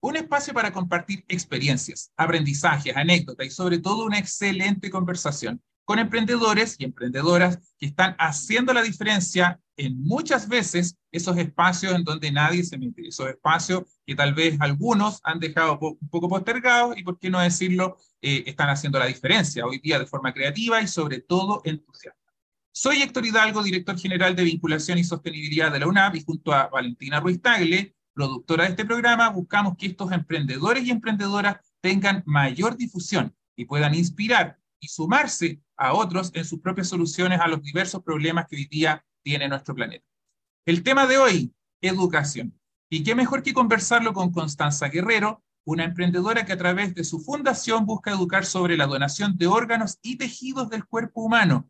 Un espacio para compartir experiencias, aprendizajes, anécdotas y sobre todo una excelente conversación con emprendedores y emprendedoras que están haciendo la diferencia en muchas veces esos espacios en donde nadie se mete, esos espacios que tal vez algunos han dejado un poco postergados y, por qué no decirlo, eh, están haciendo la diferencia hoy día de forma creativa y sobre todo entusiasta. Soy Héctor Hidalgo, director general de vinculación y sostenibilidad de la UNAP y junto a Valentina Ruiz Tagle, productora de este programa, buscamos que estos emprendedores y emprendedoras tengan mayor difusión y puedan inspirar y sumarse a otros en sus propias soluciones a los diversos problemas que hoy día tiene nuestro planeta. El tema de hoy, educación. Y qué mejor que conversarlo con Constanza Guerrero, una emprendedora que a través de su fundación busca educar sobre la donación de órganos y tejidos del cuerpo humano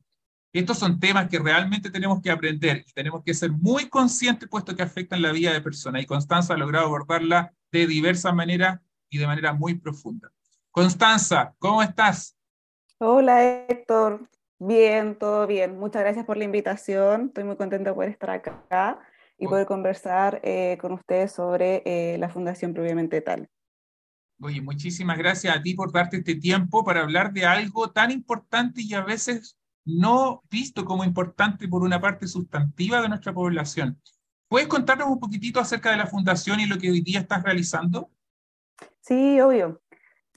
estos son temas que realmente tenemos que aprender y tenemos que ser muy conscientes puesto que afectan la vida de personas. Y Constanza ha logrado abordarla de diversas maneras y de manera muy profunda. Constanza, ¿cómo estás? Hola Héctor, bien, todo bien. Muchas gracias por la invitación. Estoy muy contenta de poder estar acá y poder conversar eh, con ustedes sobre eh, la Fundación Propiamente Tal. Oye, muchísimas gracias a ti por darte este tiempo para hablar de algo tan importante y a veces no visto como importante por una parte sustantiva de nuestra población. ¿Puedes contarnos un poquitito acerca de la fundación y lo que hoy día estás realizando? Sí, obvio.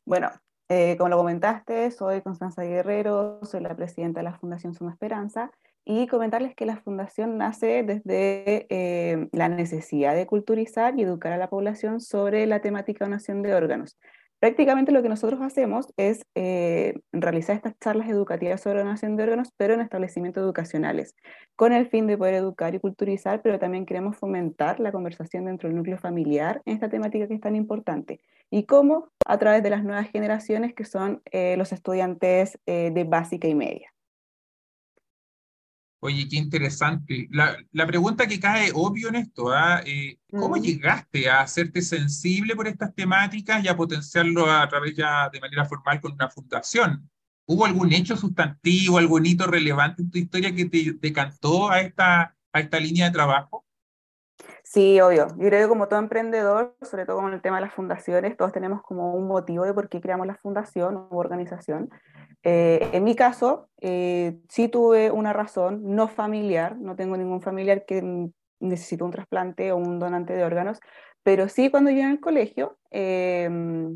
Bueno, eh, como lo comentaste, soy Constanza Guerrero, soy la presidenta de la Fundación Suma Esperanza y comentarles que la fundación nace desde eh, la necesidad de culturizar y educar a la población sobre la temática donación de órganos. Prácticamente lo que nosotros hacemos es eh, realizar estas charlas educativas sobre donación de órganos, pero en establecimientos educacionales, con el fin de poder educar y culturizar, pero también queremos fomentar la conversación dentro del núcleo familiar en esta temática que es tan importante. Y cómo a través de las nuevas generaciones que son eh, los estudiantes eh, de básica y media. Oye, qué interesante. La, la, pregunta que cae obvio en esto, ¿ah? eh, ¿cómo mm. llegaste a hacerte sensible por estas temáticas y a potenciarlo a través ya de manera formal con una fundación? ¿Hubo algún hecho sustantivo, algún hito relevante en tu historia que te decantó a esta, a esta línea de trabajo? Sí, obvio. Yo creo que como todo emprendedor, sobre todo con el tema de las fundaciones, todos tenemos como un motivo de por qué creamos la fundación o organización. Eh, en mi caso, eh, sí tuve una razón no familiar, no tengo ningún familiar que necesite un trasplante o un donante de órganos, pero sí cuando yo en el colegio, eh,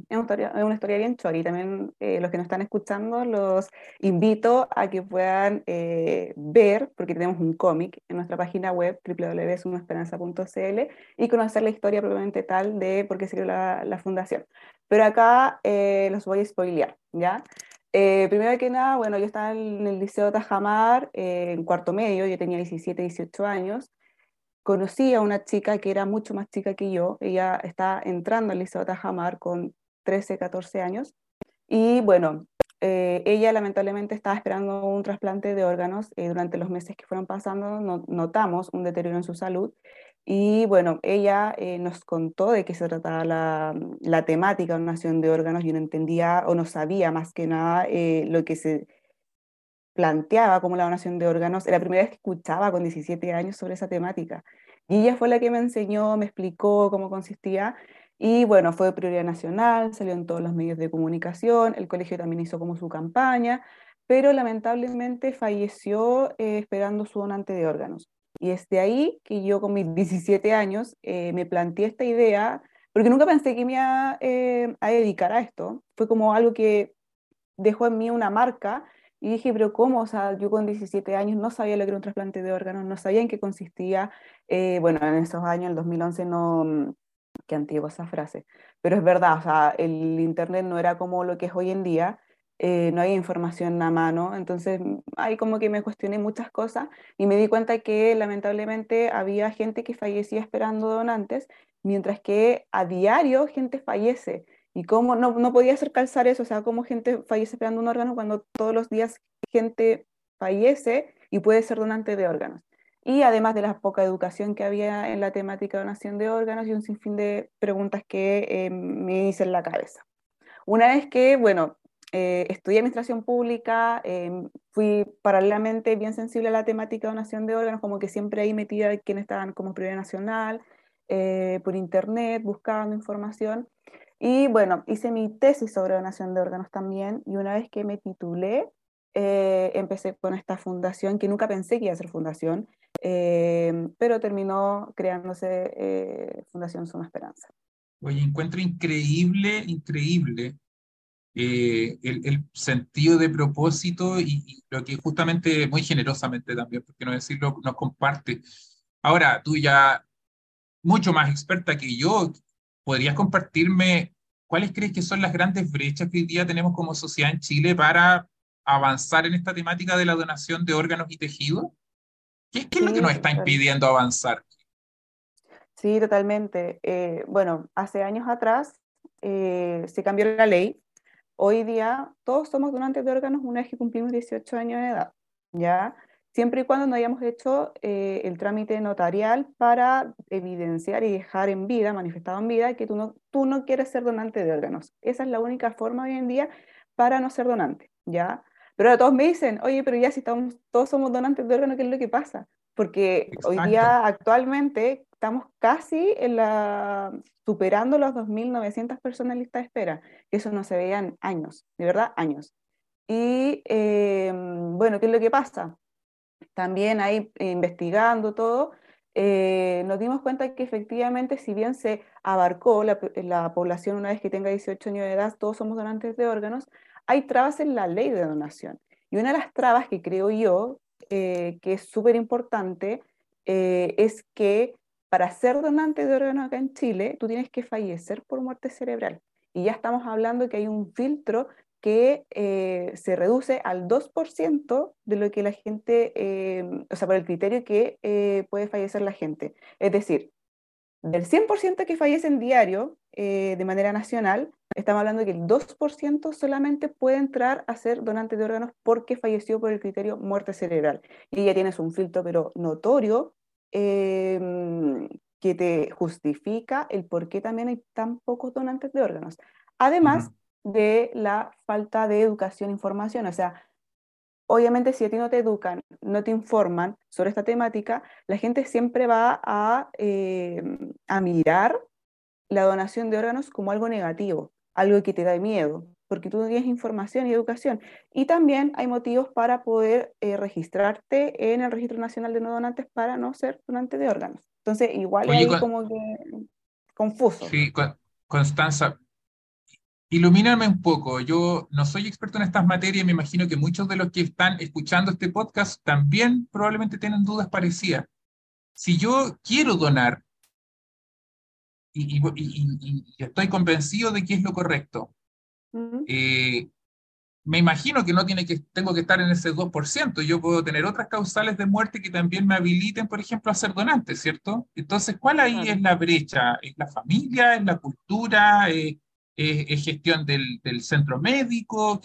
es, una historia, bien chori. También eh, los que nos están escuchando los invito a que puedan ver, porque tenemos un cómic en nuestra página web www.sumaesperanza.cl y conocer la historia probablemente tal de por qué se creó la, la fundación. Pero acá los voy a spoilear, ¿ya? Eh, primero que nada, bueno, yo estaba en el Liceo Tajamar, eh, en cuarto medio, yo tenía 17, 18 años. Conocí a una chica que era mucho más chica que yo, ella está entrando al Liceo Tajamar con 13, 14 años. Y bueno, eh, ella lamentablemente estaba esperando un trasplante de órganos. durante los meses que fueron pasando, notamos un deterioro en su salud y bueno, ella eh, nos contó de qué se trataba la, temática de donación de órganos. Yo no entendía o no sabía más que nada eh, lo que se planteaba como la donación de órganos. Era la primera vez que escuchaba con 17 años sobre esa temática. Y ella fue la que me enseñó, me explicó cómo consistía. Y bueno, fue de prioridad nacional, salió en todos los medios de comunicación, el colegio también hizo como su campaña, pero lamentablemente falleció eh, esperando su donante de órganos. Y es de ahí que yo con mis 17 años eh, me planteé esta idea, porque nunca pensé que me iba eh, a dedicar a esto. Fue como algo que dejó en mí una marca y dije, pero ¿cómo? O sea, yo con 17 años no sabía lo que era un trasplante de órganos, no sabía en qué consistía. Eh, bueno, en esos años, el 2011, no, mm, qué antigua esa frase, pero es verdad, o sea, el Internet no era como lo que es hoy en día. Eh, no hay información a mano, entonces mm, ahí como que me cuestioné muchas cosas y me di cuenta que lamentablemente había gente que fallecía esperando donantes, mientras que a diario gente fallece ¿Y cómo no, no podía hacer calzar eso? O sea, ¿cómo gente fallece esperando un órgano cuando todos los días gente fallece y puede ser donante de órganos? Y además de la poca educación que había en la temática de donación de órganos y un sinfín de preguntas que eh, me hice en la cabeza. Una vez que, bueno, eh, estudié administración pública, eh, fui paralelamente bien sensible a la temática de donación de órganos, como que siempre ahí metida quienes estaban como prioridad nacional, por internet, buscando información. Y bueno, hice mi tesis sobre donación de órganos también y una vez que me titulé, eh, empecé con esta fundación que nunca pensé que iba a ser fundación, eh, pero terminó creándose eh, Fundación Suma Esperanza. Oye, encuentro increíble, increíble el, el, sentido de propósito y, y, lo que justamente, muy generosamente también, porque no decirlo, nos comparte. Ahora, tú ya mucho más experta que yo, ¿podrías compartirme cuáles crees que son las grandes brechas que hoy día tenemos como sociedad en Chile para avanzar en esta temática de la donación de órganos y tejidos? ¿Qué, es lo que nos está impidiendo avanzar? Sí, totalmente. Eh, bueno, hace años atrás eh, se cambió la ley. Hoy día todos somos donantes de órganos una vez que cumplimos 18 años de edad. ¿ya? siempre y cuando no hayamos hecho eh, el trámite notarial para evidenciar y dejar en vida, manifestado en vida, que tú no, tú no quieres ser donante de órganos. Esa es la única forma hoy en día para no ser donante, ¿ya? Pero todos me dicen, oye, pero ya si estamos, todos somos donantes de órganos, ¿qué es lo que pasa? Porque hoy día, actualmente, estamos casi en la, superando los 2.900 personas en lista de espera, eso no se veían años, de verdad, años. Y eh, bueno, ¿qué es lo que pasa? también ahí investigando todo, eh, nos dimos cuenta que efectivamente, si bien se abarcó la, población una vez que tenga 18 años de edad, todos somos donantes de órganos, hay trabas en la ley de donación. Y una de las trabas que creo yo eh, que es súper importante eh, es que para ser donante de órganos acá en Chile, tú tienes que fallecer por muerte cerebral. Y ya estamos hablando que hay un filtro que eh, se reduce al 2% de lo que la gente, eh, o sea, por el criterio que eh, puede fallecer la gente. Es decir, del 100% que fallece en diario de manera nacional, estamos hablando que el 2% solamente puede entrar a ser donante de órganos porque falleció por el criterio muerte cerebral. Y ya tienes un filtro, pero notorio, que te justifica el por qué también hay tan pocos donantes de órganos. Además, de la falta de educación e información. O sea, obviamente si a ti no te educan, no te informan sobre esta temática, la gente siempre va a, eh, a mirar la donación de órganos como algo negativo, algo que te da miedo, porque tú no tienes información y educación. Y también hay motivos para poder eh, registrarte en el Registro Nacional de No Donantes para no ser donante de órganos. Entonces, igual es como que confuso. Sí, Constanza, Ilumíname un poco. Yo no soy experto en estas materias, me imagino que muchos de los que están escuchando este podcast también probablemente tienen dudas parecidas. Si yo quiero donar y, estoy convencido de que es lo correcto, eh, me imagino que no tiene que, tengo que estar en ese 2%. Yo puedo tener otras causales de muerte que también me habiliten, por ejemplo, a ser donante, ¿cierto? Entonces, ¿cuál ahí es la brecha? ¿Es la familia? ¿Es la cultura? ¿Es, gestión del, del, centro médico?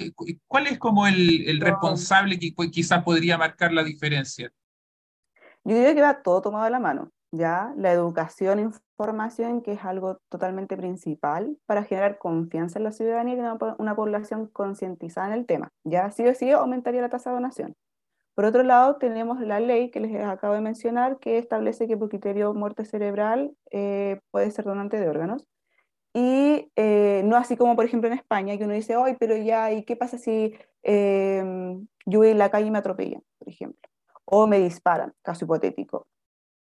¿Cuál es como el, el responsable que quizás podría marcar la diferencia? Yo diría que va todo tomado de la mano, ¿ya? La educación, información, que es algo totalmente principal para generar confianza en la ciudadanía y una, una población concientizada en el tema, ¿ya? Sí o sí aumentaría la tasa de donación. Por otro lado, tenemos la ley que les acabo de mencionar, que establece que por criterio muerte cerebral eh, puede ser donante de órganos. Y eh, no así como, por ejemplo, en España, que uno dice, ay, pero ya, ¿y qué pasa si em, yo voy en la calle y me atropellan, por ejemplo? O me disparan, caso hipotético.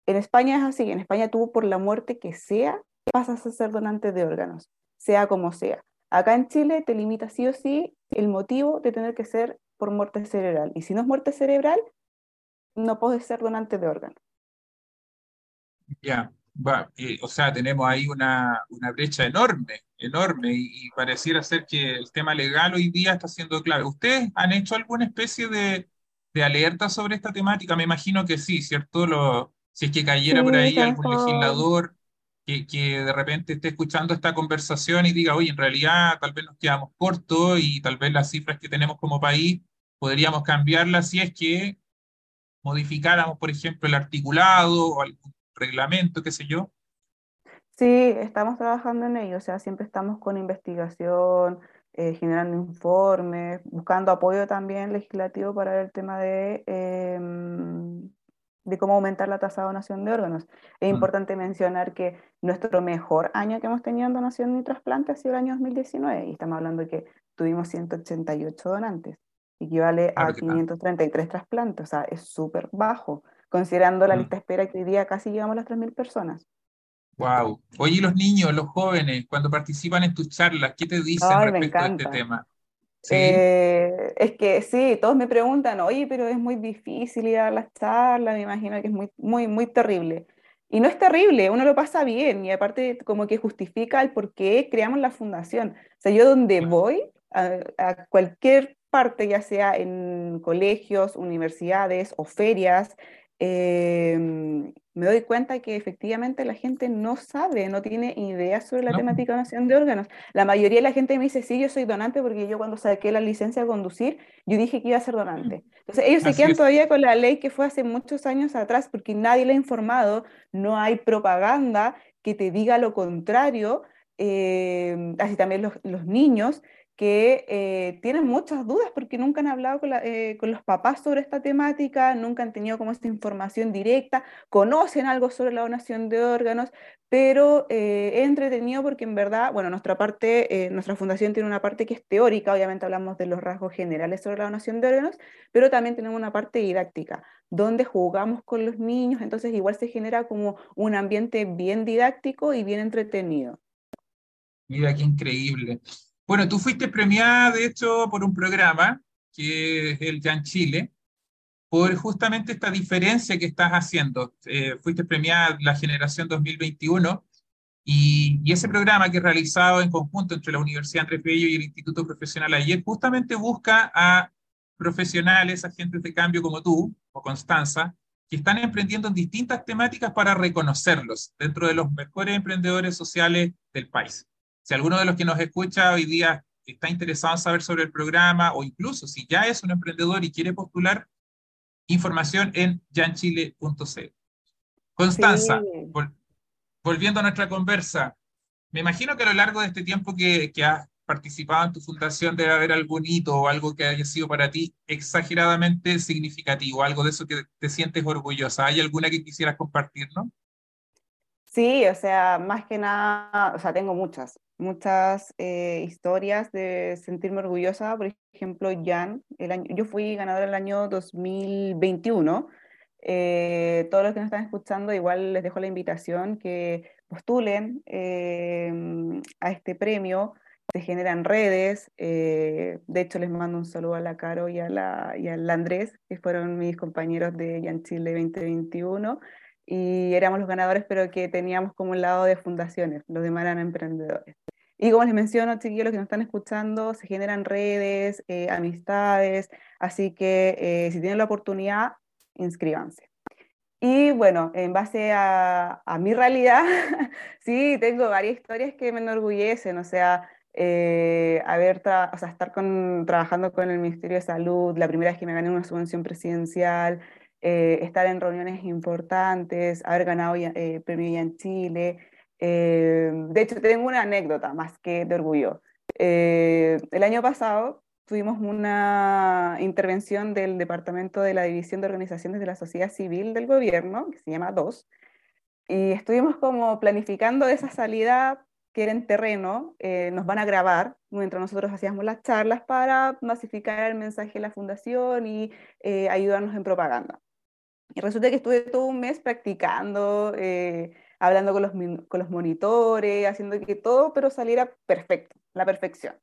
En España es así, en España tú por la muerte que sea, pasas a ser donante de órganos, sea como sea. Acá en Chile te limita sí o sí el motivo de tener que ser por muerte cerebral. Y si no es muerte cerebral, no puedes ser donante de órganos. Ya, eh, o sea, tenemos ahí una, una brecha enorme, enorme, y, pareciera ser que el tema legal hoy día está siendo clave. ¿Ustedes han hecho alguna especie de, de alerta sobre esta temática? Me imagino que sí, ¿cierto? Si es que cayera por ahí algún legislador que, que, de repente esté escuchando esta conversación y diga, oye, en realidad tal vez nos quedamos cortos y tal vez las cifras que tenemos como país podríamos cambiarlas si es que modificáramos, por ejemplo, el articulado o algún reglamento, qué sé yo? Sí, estamos trabajando en ello, o sea, siempre estamos con investigación, eh, generando informes, buscando apoyo también legislativo para el tema de, em, de cómo aumentar la tasa de donación de órganos. Es mm. importante mencionar que nuestro mejor año que hemos tenido en donación de trasplante ha sido el año 2019, y estamos hablando de que tuvimos 188 donantes, equivale a 533 trasplantes, o sea, es súper bajo considerando la mm. lista de espera que hoy día casi llegamos a las 3.000 personas. Wow. Oye, los niños, los jóvenes, cuando participan en tus charlas, ¿qué te dicen respecto a este tema? ¿Sí? Eh, es que sí, todos me preguntan, oye, pero es muy difícil ir a las charlas, me imagino que es muy, muy, muy terrible. Y no es terrible, uno lo pasa bien y aparte como que justifica el por qué creamos la fundación. O sea, yo donde voy, a cualquier parte, ya sea en colegios, universidades o ferias, Em, me doy cuenta que efectivamente la gente no sabe, no tiene idea sobre la temática de donación de órganos. La mayoría de la gente me dice, sí, yo soy donante porque yo cuando saqué la licencia de conducir, yo dije que iba a ser donante. Entonces ellos se quedan todavía con la ley que fue hace muchos años atrás porque nadie le ha informado, no hay propaganda que te diga lo contrario. Em, así también los, los niños que eh, tienen muchas dudas porque nunca han hablado eh, con, los papás sobre esta temática, nunca han tenido como esta información directa, conocen algo sobre la donación de órganos, pero eh, entretenido porque en verdad, bueno, nuestra parte, nuestra fundación tiene una parte que es teórica, obviamente hablamos de los rasgos generales sobre la donación de órganos, pero también tenemos una parte didáctica, donde jugamos con los niños, entonces igual se genera como un ambiente bien didáctico y bien entretenido. Mira, qué increíble. Bueno, tú fuiste premiada, de hecho, por un programa que es el Jan Chile, por justamente esta diferencia que estás haciendo. Eh, fuiste premiada la generación 2021 y, ese programa que es realizado en conjunto entre la Universidad Andrés Bello y el Instituto Profesional ayer justamente busca a profesionales, agentes de cambio como tú o Constanza, que están emprendiendo en distintas temáticas para reconocerlos dentro de los mejores emprendedores sociales del país. Si alguno de los que nos escucha hoy día está interesado en saber sobre el programa o incluso si ya es un emprendedor y quiere postular, información en janchile.cl. Constanza, volviendo a nuestra conversa, me imagino que a lo largo de este tiempo que, que has participado en tu fundación debe haber algún hito o algo que haya sido para ti exageradamente significativo, algo de eso que te sientes orgullosa. ¿Hay alguna que quisieras compartirnos? Sí, o sea, más que nada, o sea, tengo muchas, muchas eh, historias de sentirme orgullosa. Por ejemplo, Jan, el año, yo fui ganadora el año 2021. Eh, todos los que nos están escuchando, igual les dejo la invitación que postulen eh, a este premio. Se generan redes. de hecho, les mando un saludo a la Caro y a la, y al Andrés, que fueron mis compañeros de Jan Chile 2021 y éramos los ganadores, pero que teníamos como un lado de fundaciones, los demás eran emprendedores. Y como les menciono, chiquillos, los que nos están escuchando, se generan redes, eh, amistades, así que eh, si tienen la oportunidad, inscríbanse. Y bueno, en base a, a mi realidad, sí, tengo varias historias que me enorgullecen, o sea, eh, haber o sea, estar con, trabajando con el Ministerio de Salud, la primera vez que me gané una subvención presidencial, eh, estar en reuniones importantes, haber ganado eh, premio ya en Chile. Eh, de hecho, tengo una anécdota más que de orgullo. el año pasado tuvimos una intervención del Departamento de la División de Organizaciones de la Sociedad Civil del Gobierno, que se llama DOS, y estuvimos como planificando esa salida que era en terreno, nos van a grabar mientras nosotros hacíamos las charlas para masificar el mensaje de la fundación y ayudarnos en propaganda. Y resulta que estuve todo un mes practicando, eh, hablando con los, con los monitores, haciendo que todo, pero saliera perfecto, la perfección.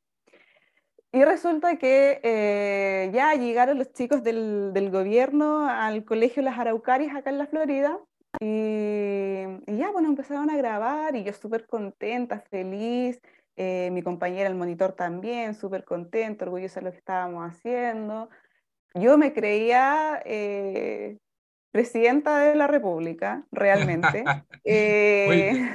Y resulta que eh, ya llegaron los chicos del, del, gobierno al colegio Las Araucarias acá en la Florida y, ya, bueno, empezaron a grabar y yo súper contenta, feliz, eh, mi compañera, el monitor también, súper contento, orgullosa de lo que estábamos haciendo. Yo me creía presidenta de la República, realmente. Eh,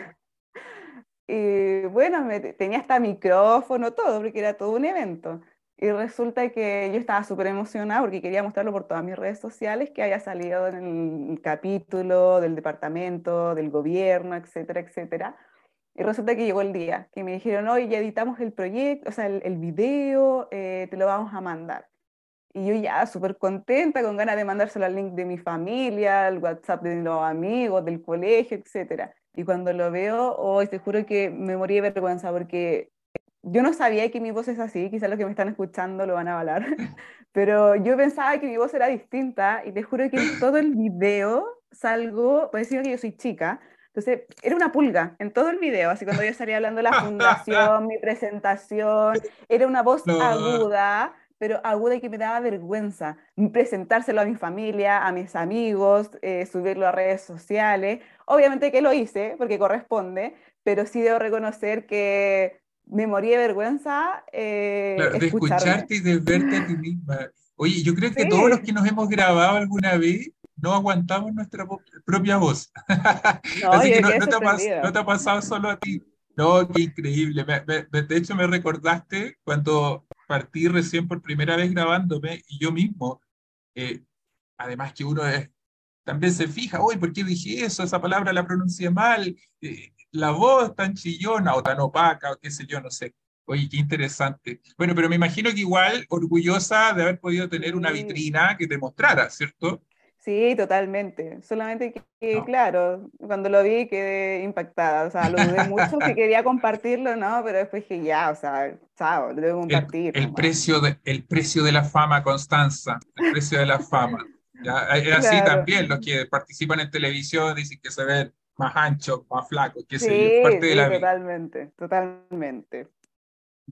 y bueno, me, tenía hasta micrófono, todo, porque era todo un evento. Y resulta que yo estaba súper emocionada porque quería mostrarlo por todas mis redes sociales, que haya salido en el capítulo del departamento, del gobierno, etcétera, etcétera. Y resulta que llegó el día que me dijeron, oye, ya editamos el proyecto, o sea, el, el video, eh, te lo vamos a mandar. Y yo ya súper contenta, con ganas de mandárselo al link de mi familia, al WhatsApp de los amigos, del colegio, etc. Y cuando lo veo, hoy te juro que me morí de vergüenza porque yo no sabía que mi voz es así, quizás los que me están escuchando lo van a avalar, pero yo pensaba que mi voz era distinta y te juro que en todo el video salgo, pues decir que yo soy chica, entonces, era una pulga en todo el video, así cuando yo estaría hablando de la fundación, mi presentación, era una voz aguda, pero aguda y que me daba vergüenza presentárselo a mi familia, a mis amigos, eh, subirlo a redes sociales. Obviamente que lo hice, porque corresponde, pero sí debo reconocer que me morí de vergüenza. Eh, de escucharte y de verte a ti misma. Oye, yo creo que todos los que nos hemos grabado alguna vez no aguantamos nuestra propia voz. No, Así que no, te no, te ha pasado solo a ti. No, qué increíble. de hecho, me recordaste cuando partí recién por primera vez grabándome y yo mismo, eh, además que uno es, también se fija, uy, ¿por qué dije eso? Esa palabra la pronuncié mal, eh, la voz tan chillona o tan opaca o qué sé yo, no sé. Oye, qué interesante. Bueno, pero me imagino que igual orgullosa de haber podido tener una vitrina que te mostrara, ¿cierto? Sí, totalmente. Solamente que, claro, cuando lo vi quedé impactada. O sea, lo dudé mucho que quería compartirlo, ¿no? Pero después dije, ya, o sea, chao, lo debo compartir. El, precio de, el precio de la fama, Constanza. El precio de la fama. ¿ya? Es así también, los que participan en televisión dicen que se ven más anchos, más flacos, sé yo, parte de la totalmente, totalmente.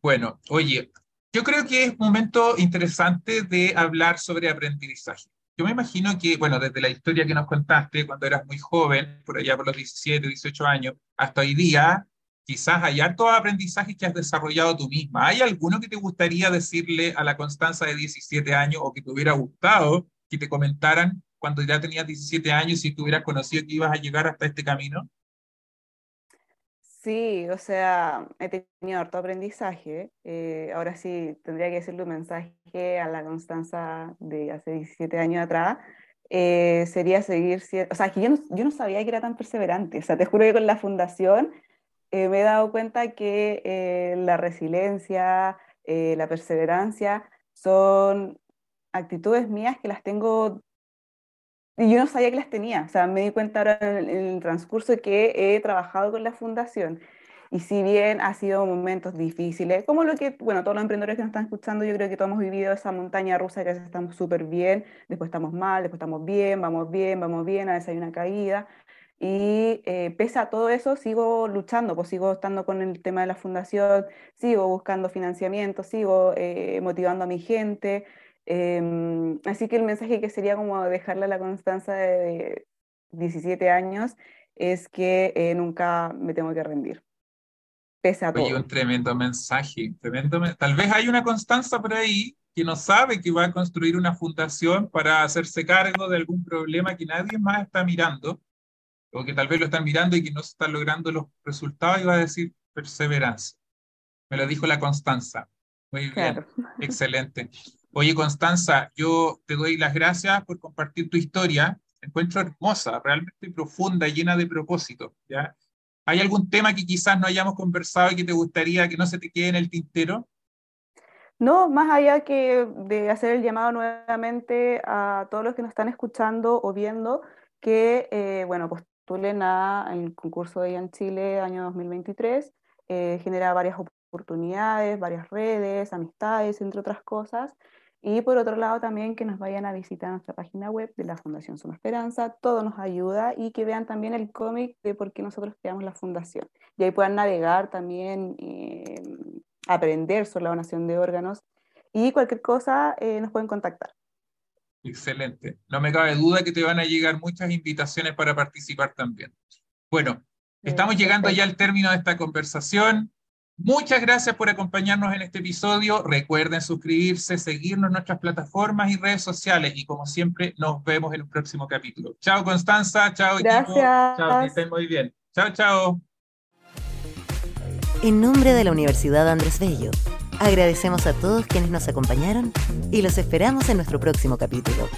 Bueno, oye, yo creo que es un momento interesante de hablar sobre aprendizaje. Yo me imagino que, bueno, desde la historia que nos contaste, cuando eras muy joven, por allá por los 17, 18 años, hasta hoy día, quizás hay hartos aprendizajes que has desarrollado tú misma. ¿Hay alguno que te gustaría decirle a la Constanza de 17 años o que te hubiera gustado que te comentaran cuando ya tenías 17 años y tú hubieras conocido que ibas a llegar hasta este camino? Sí, o sea, he tenido harto aprendizaje. Eh, ahora sí, tendría que decirle un mensaje a la Constanza de hace 17 años atrás. Eh, sería seguir, o sea, que yo no, yo no sabía que era tan perseverante. O sea, te juro que con la fundación eh, me he dado cuenta que la resiliencia, la perseverancia son actitudes mías que las tengo y yo no sabía que las tenía, o sea, me di cuenta ahora en el, transcurso que he trabajado con la fundación. Y si bien ha sido momentos difíciles, como lo que, bueno, todos los emprendedores que nos están escuchando, yo creo que todos hemos vivido esa montaña rusa que a veces estamos súper bien, después estamos mal, después estamos bien, vamos bien, vamos bien, a veces hay una caída. Y eh, pese a todo eso, sigo luchando, pues sigo estando con el tema de la fundación, sigo buscando financiamiento, sigo eh, motivando a mi gente, Em, así que el mensaje que sería como dejarle a la Constanza de 17 años es que eh, nunca me tengo que rendir. Pese a Oye, todo. un tremendo mensaje, tremendo. Tal vez hay una Constanza por ahí que no sabe que va a construir una fundación para hacerse cargo de algún problema que nadie más está mirando, o que tal vez lo están mirando y que no se están logrando los resultados, y va a decir perseverancia. Me lo dijo la Constanza. Muy bien, excelente. Oye, Constanza, yo te doy las gracias por compartir tu historia. encuentro hermosa, realmente profunda, llena de propósito. ¿ya? ¿Hay algún tema que quizás no hayamos conversado y que te gustaría que no se te quede en el tintero? No, más allá que de hacer el llamado nuevamente a todos los que nos están escuchando o viendo, que, eh, bueno, postulen al concurso de en Chile año 2023. Eh, genera varias oportunidades, varias redes, amistades, entre otras cosas. Y por otro lado también que nos vayan a visitar nuestra página web de la Fundación Suma Esperanza, todo nos ayuda y que vean también el cómic de por qué nosotros creamos la fundación. Y ahí puedan navegar también, eh, aprender sobre la donación de órganos y cualquier cosa eh, nos pueden contactar. Excelente. No me cabe duda que te van a llegar muchas invitaciones para participar también. Bueno, estamos llegando ya al término de esta conversación. Muchas gracias por acompañarnos en este episodio. Recuerden suscribirse, seguirnos en nuestras plataformas y redes sociales. Y como siempre, nos vemos en un próximo capítulo. Chao, Constanza. Chao, gracias. Chao, que estén muy bien. Chao, chao. En nombre de la Universidad Andrés Bello, agradecemos a todos quienes nos acompañaron y los esperamos en nuestro próximo capítulo.